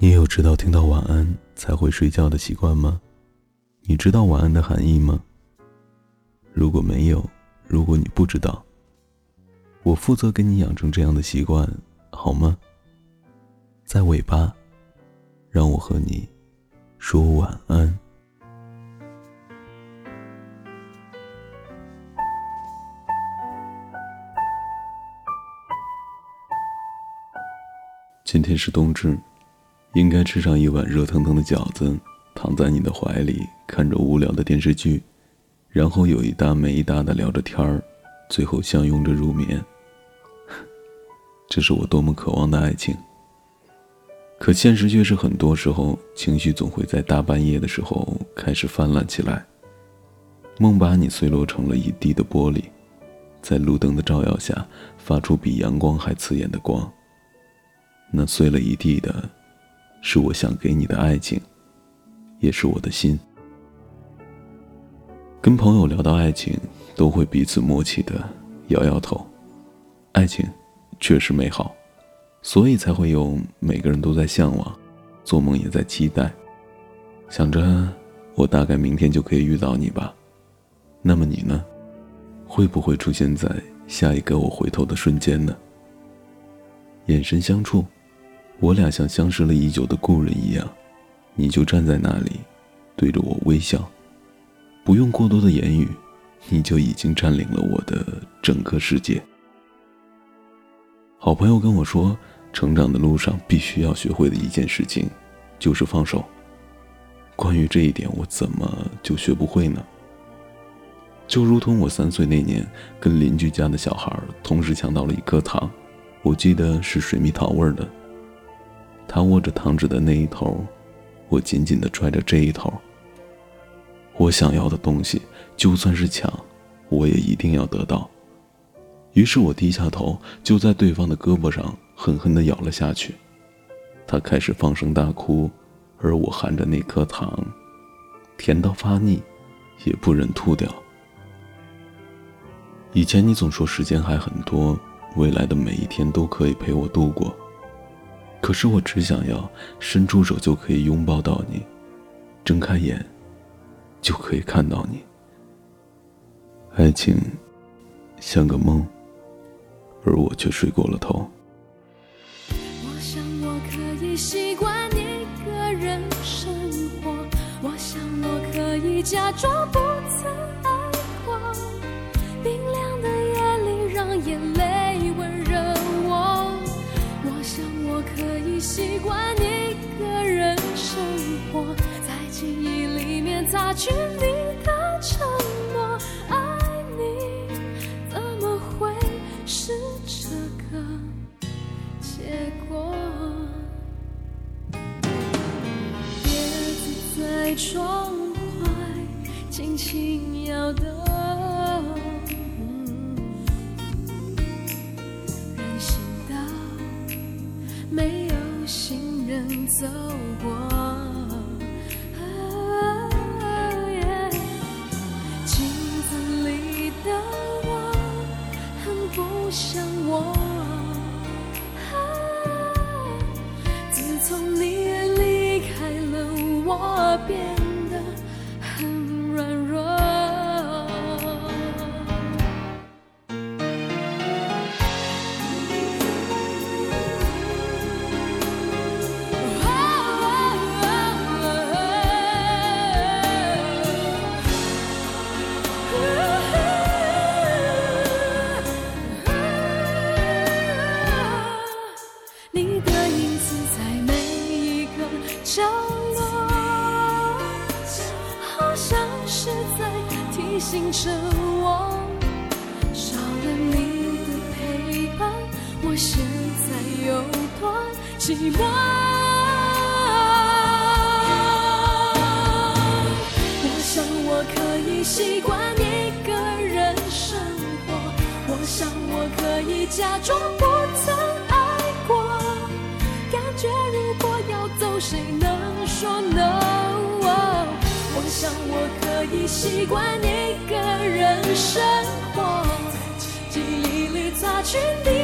你有知道听到晚安才会睡觉的习惯吗？你知道晚安的含义吗？如果没有，如果你不知道，我负责给你养成这样的习惯，好吗？在尾巴，让我和你说晚安。今天是冬至。应该吃上一碗热腾腾的饺子，躺在你的怀里，看着无聊的电视剧，然后有一搭没一搭的聊着天儿，最后相拥着入眠。这是我多么渴望的爱情。可现实却是，很多时候情绪总会在大半夜的时候开始泛滥起来。梦把你碎落成了一地的玻璃，在路灯的照耀下，发出比阳光还刺眼的光。那碎了一地的。是我想给你的爱情，也是我的心。跟朋友聊到爱情，都会彼此默契的摇摇头。爱情确实美好，所以才会有每个人都在向往，做梦也在期待，想着我大概明天就可以遇到你吧。那么你呢？会不会出现在下一个我回头的瞬间呢？眼神相触。我俩像相识了已久的故人一样，你就站在那里，对着我微笑，不用过多的言语，你就已经占领了我的整个世界。好朋友跟我说，成长的路上必须要学会的一件事情，就是放手。关于这一点，我怎么就学不会呢？就如同我三岁那年，跟邻居家的小孩同时抢到了一颗糖，我记得是水蜜桃味的。他握着糖纸的那一头，我紧紧地拽着这一头。我想要的东西，就算是抢，我也一定要得到。于是我低下头，就在对方的胳膊上狠狠地咬了下去。他开始放声大哭，而我含着那颗糖，甜到发腻，也不忍吐掉。以前你总说时间还很多，未来的每一天都可以陪我度过。可是我只想要伸出手就可以拥抱到你，睁开眼就可以看到你。爱情像个梦，而我却睡过了头。我想我可以习惯一个人生活，我想我可以假装不曾记忆里面擦去你的承诺爱你怎么会是这个结果叶子在窗外轻轻摇动人行道没有行人走过，很是在提醒着我，少了你的陪伴，我现在有多寂寞。我想我可以习惯一个人生活，我想我可以假装习惯一个人生活，记忆里擦去你